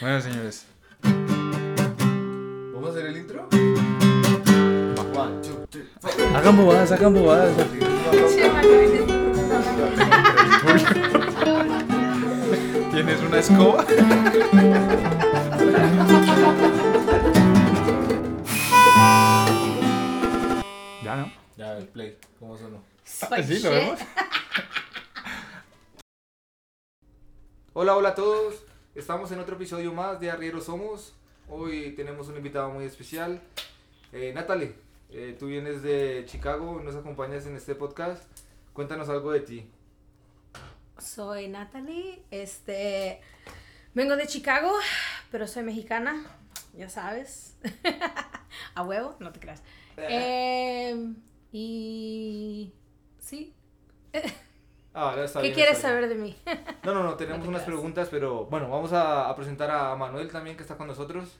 Bueno, señores. ¿Vamos a hacer el intro? One, two, three, four. Hagan bobadas, hagan bobadas. ¿Tienes una escoba? ya no. Ya, el play. ¿Cómo sonó? Sí, lo vemos. Hola, hola a todos. Estamos en otro episodio más de Arrieros Somos. Hoy tenemos un invitado muy especial. Eh, Natalie, eh, tú vienes de Chicago, nos acompañas en este podcast. Cuéntanos algo de ti. Soy Natalie, este, vengo de Chicago, pero soy mexicana, ya sabes. A huevo, no te creas. Em, y sí, Ah, ya está ¿qué bien, quieres está bien. saber de mí? No, no, no, tenemos No te unas creas. preguntas, pero bueno, vamos a, a presentar a Manuel también que está con nosotros.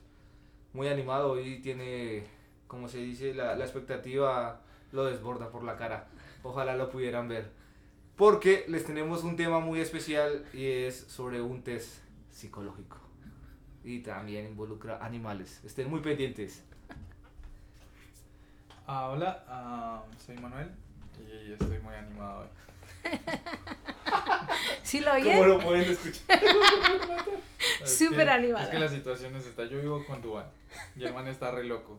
Muy animado, hoy tiene, como se dice, la, la expectativa lo desborda por la cara. Ojalá lo pudieran ver. Porque les tenemos un tema muy especial y es sobre un test psicológico. Y también involucra animales. Estén muy pendientes. Ah, hola, ah, soy Manuel y estoy muy animado hoy. ¿Sí lo oyes? lo pueden escuchar? Es Súper que- animada. Es que la situación es esta. Yo vivo con Duan y el man está re loco.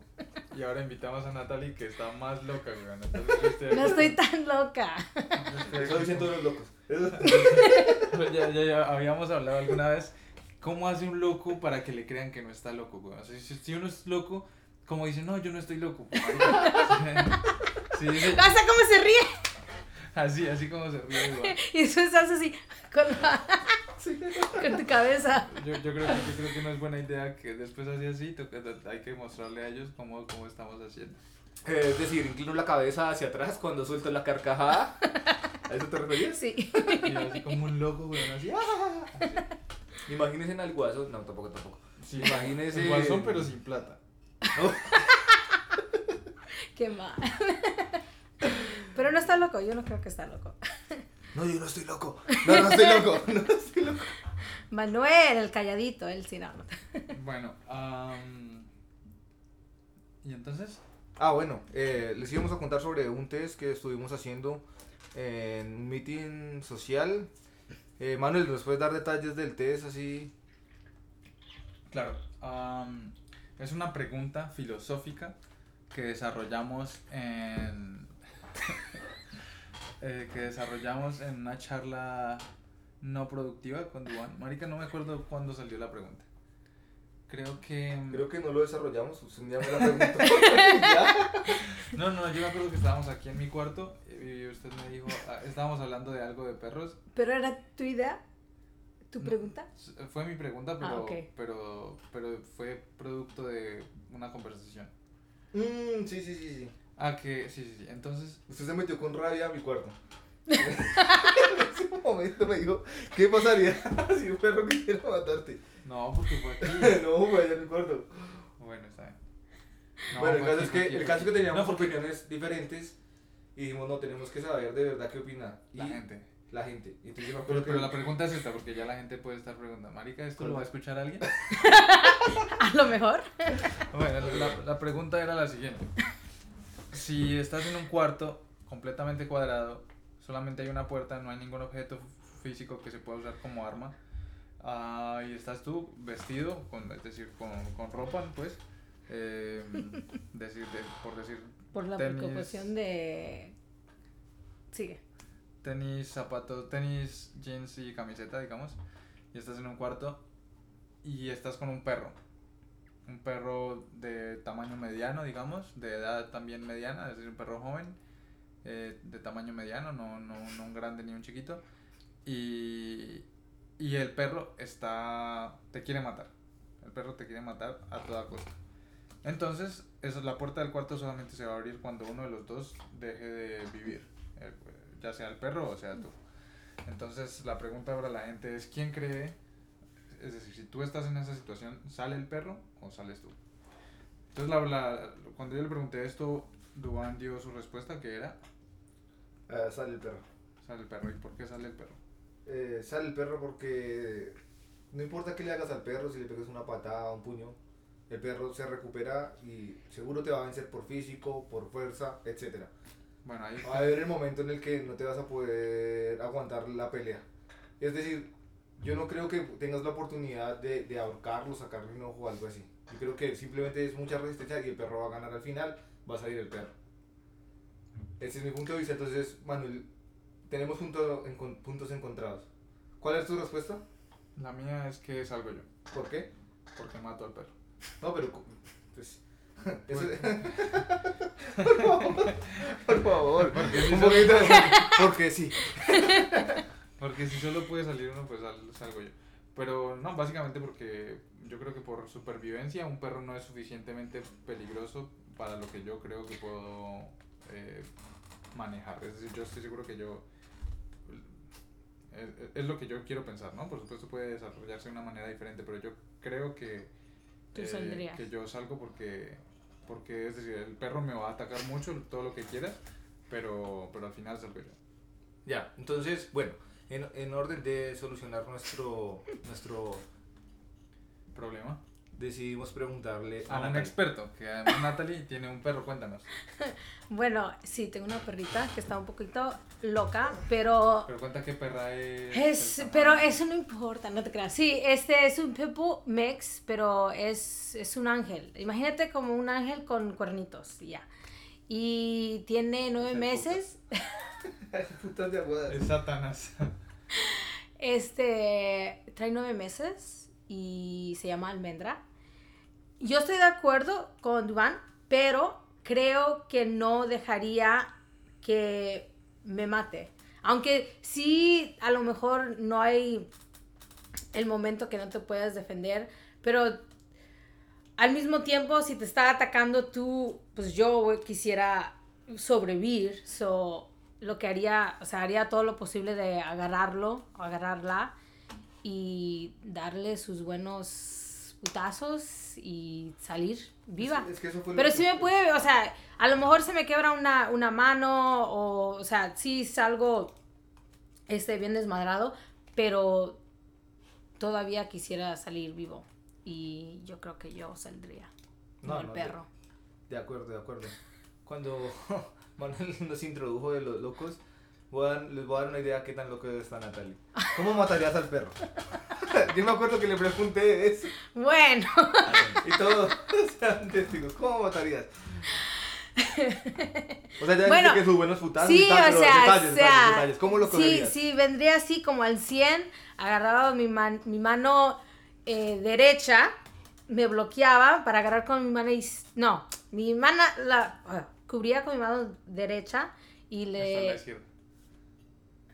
Y ahora invitamos a Natalie que está más loca, weón. Entonces, No estoy tan loca. Eso dicen todos los locos. Ya, ya, ya habíamos hablado alguna vez cómo hace un loco para que le crean que no está loco, weón. O sea, si, si uno es loco, como dice, no, yo no estoy loco. marica. Si dice, ¿Hasta cómo se ríe? Así, así como se ríe, weón. Y después haces así, con, la- con tu cabeza. Yo, yo, creo que, yo creo que no es buena idea que después así así, toca- hay que mostrarle a ellos cómo, cómo estamos haciendo. Eh, es decir, inclino la cabeza hacia atrás cuando suelto la carcajada. ¿A eso te referías? Sí. Y yo así como un loco, weón, así. ¡ah! Así. Imagínense en al guaso. No, tampoco, tampoco. Sí, Imagínese- el guasón, pero sin plata. Qué mal. Pero no está loco, yo no creo que está loco. No, yo no estoy loco. No, no estoy loco. No estoy loco. Manuel, el calladito, no. no. Bueno, am, ¿y entonces? Ah, bueno, eh, les íbamos a contar sobre un test que estuvimos haciendo en un meeting social. Eh, Manuel, ¿nos puedes dar detalles del test así? Claro, es una pregunta filosófica que desarrollamos en eh, que desarrollamos en una charla no productiva con Duan. Marica, no me acuerdo cuándo salió la pregunta. Creo que Creo que no lo desarrollamos. Usted ya me la preguntó. No, no, yo me acuerdo que estábamos aquí en mi cuarto y usted me dijo, ah, estábamos hablando de algo de perros. ¿Pero era tu idea? ¿Tu No. pregunta? Fue mi pregunta, pero Ah, ok. pero pero fue producto de una conversación. Mm, sí, sí, sí, sí. Ah, que sí, sí, sí. Entonces, Usted se metió con rabia a mi cuarto. en ese momento me dijo, ¿qué pasaría si un perro quisiera matarte? no, porque fue aquí. no, güey, en mi cuarto. Bueno, está bien. No, bueno, el fue caso, aquí, es fue que, aquí. el caso es que teníamos No, porque opiniones diferentes y dijimos, no, tenemos que saber de verdad qué opina. Y La gente. La gente. Y entonces yo me Pero, acuerdo pero que- la pregunta es esta, porque ya la gente puede estar preguntando, Marica, ¿esto lo va a escuchar alguien? A lo mejor. Bueno, la, la pregunta era la siguiente. Si estás en un cuarto completamente cuadrado, solamente hay una puerta, no hay ningún objeto físico que se pueda usar como arma, ah, y estás tú vestido, con, es decir, con, con ropa, pues, eh, decir, de- por decir, Por la Tenis. preocupación de... Sigue. tenis, zapatos, tenis, jeans y camiseta, digamos, y estás en un cuarto y estás con un perro. Perro de tamaño mediano, digamos, de edad también mediana, es decir, un perro joven, eh, de tamaño mediano, no, no, no un grande ni un chiquito. Y, y el perro está, te quiere matar. El perro te quiere matar a toda costa. Entonces, eso, la puerta del cuarto solamente se va a abrir cuando uno de los dos deje de vivir, eh, ya sea el perro o sea tú. Entonces, la pregunta ahora a la gente es, ¿quién cree? Es decir, si tú estás en esa situación, ¿sale el perro o sales tú? Entonces, la, la- cuando yo le pregunté esto, Duan dio su respuesta, que era, Ah, sale el perro. sale el perro. ¿Y por qué sale el perro? Eh, sale el perro porque no importa qué le hagas al perro, si le pegas una patada, un puño, el perro se recupera y seguro te va a vencer por físico, por fuerza, etcétera. Bueno, ahí Va a haber el momento en el que no te vas a poder aguantar la pelea. Es decir, yo no creo que tengas la oportunidad de, de ahorcarlo, sacarle un ojo o algo así. Yo creo que simplemente es mucha resistencia y el perro va a ganar al final, va a salir el perro. Ese es mi punto de vista. Entonces, Manuel, tenemos punto en- puntos encontrados. ¿Cuál es tu respuesta? la mía es que salgo yo, ¿Por qué? porque mato al perro. No, pero... Pues, eso- por favor, por favor. Un poquito de... Porque sí. Porque si solo puede salir uno, pues sal- salgo yo. Pero no, básicamente porque yo creo que por supervivencia un perro no es suficientemente peligroso para lo que yo creo que puedo eh, manejar. Es decir, yo estoy seguro que yo... Es, es lo que yo quiero pensar, ¿no? Por supuesto puede desarrollarse de una manera diferente, pero yo creo que... eh, que yo salgo porque... Porque, es decir, el perro me va a atacar mucho, todo lo que quieras, pero, pero al final salgo yo. Ya, entonces, bueno, en, en orden de solucionar nuestro, nuestro, ¿Problema? decidimos preguntarle A un experto, que además Natalie tiene un perro, cuéntanos. Bueno, sí, tengo una perrita que está un poquito loca, pero Pero cuenta qué perra es. es, pero eso no importa, no te creas. Sí, este es un Pitbull Mix, pero es, es un ángel. Imagínate como un ángel con cuernitos, y ya. Y tiene nueve Ese meses. Putas de. Es Satanás. Este trae nueve meses y se llama Almendra. Yo estoy de acuerdo con Duan, pero creo que no dejaría que me mate. Aunque sí, a lo mejor no hay el momento que no te puedas defender, pero al mismo tiempo, si te está atacando tú, pues yo quisiera sobrevivir, so lo que haría, o sea, haría todo lo posible de agarrarlo, o agarrarla y darle sus buenos putazos y salir viva. Es que eso fue lo Pero que- sí me puede, o sea, a lo mejor se me quebra una, una mano o, o sea, sí salgo este, bien desmadrado, pero todavía quisiera salir vivo. Y yo creo que yo saldría, no, No, el no, perro. De acuerdo, de acuerdo. Cuando Manuel nos introdujo de los locos, voy a les voy a dar una idea qué tan loco está Natalie. ¿Cómo matarías al perro? Yo me acuerdo que le pregunté eso Bueno, y todos sean testigos. ¿Cómo matarías? O sea, ya Bueno, que sus buenos putazos sí, y tal, o sea, detalles, o sea, detalles, detalles. ¿Cómo lo sí, cogerías? sí, vendría así como al 100, agarraba mi, man- mi mano eh, derecha, me bloqueaba para agarrar con mi mano, is- no, mi mano la cubría con mi mano derecha y Esta es la le...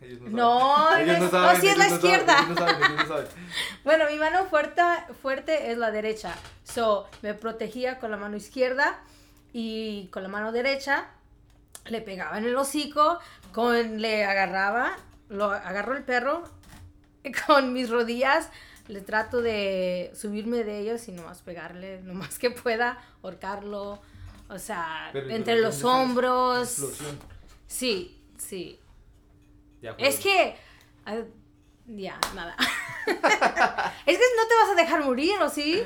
Ellos No, no es- saben, no, sí es la no saben, izquierda. no saben, no saben. Bueno, mi mano fuerte, fuerte es la derecha. So, me protegía con la mano izquierda y con la mano derecha le pegaba en el hocico, con, le agarraba, lo agarro el perro con mis rodillas le trato de subirme de ellos y nomás pegarle lo más que pueda, ahorcarlo, o sea, Pero entre ¿dónde los hombros. explosión? Sí, sí. Es que. ah, ya, nada. es que no te vas a dejar morir, ¿o sí?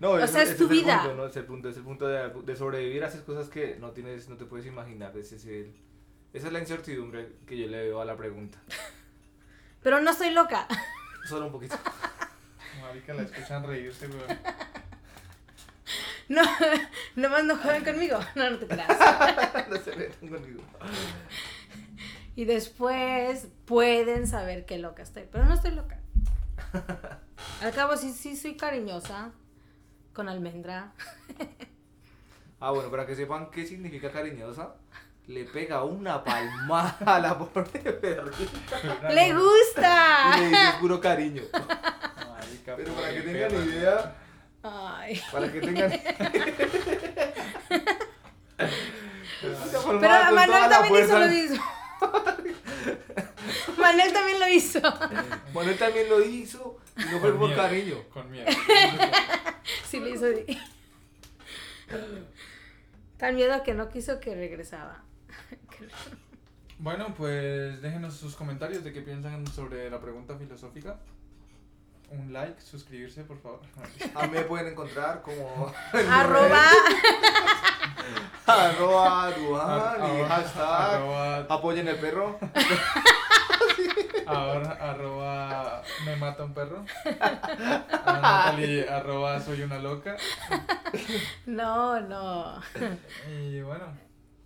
No, O sea, es tu el vida. punto, ¿no? Es el punto, es el punto de, de sobrevivir a esas cosas que no tienes, no te puedes imaginar. Ese es el- esa es la incertidumbre que yo le veo a la pregunta. Pero no estoy loca. Solo un poquito. Marica, la escuchan reírse, weón. No, nomás no jueguen conmigo. No, no te creas. no se metan conmigo. Y después pueden saber qué loca estoy. Pero no estoy loca. Al cabo, sí, sí soy cariñosa. Con almendra. Ah, bueno, para que sepan qué significa cariñosa, le pega una palmada a la pobre perrita ¡Le y gusta! le dice puro cariño. Marica, Pero para que tengan perra. idea, Ay. para que tengan... Pero Manuel también hizo lo mismo. Manuel también lo hizo. Manuel también lo hizo y no fue Con por cariño. Con miedo. Sí, le hizo. así. Tan miedo que no quiso que regresaba. Bueno, pues déjenos sus comentarios de qué piensan sobre la pregunta filosófica. Un like, suscribirse, por favor. A mí me pueden encontrar como Arroba. arroba Duhan y hashtag arroba, apoyen el perro. ahora, arroba me mata un perro. A Natalie, arroba soy una loca. No, no. Y bueno,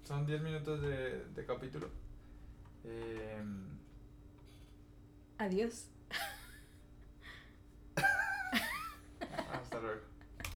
son 10 minutos de, de capítulo. Em, Adiós. other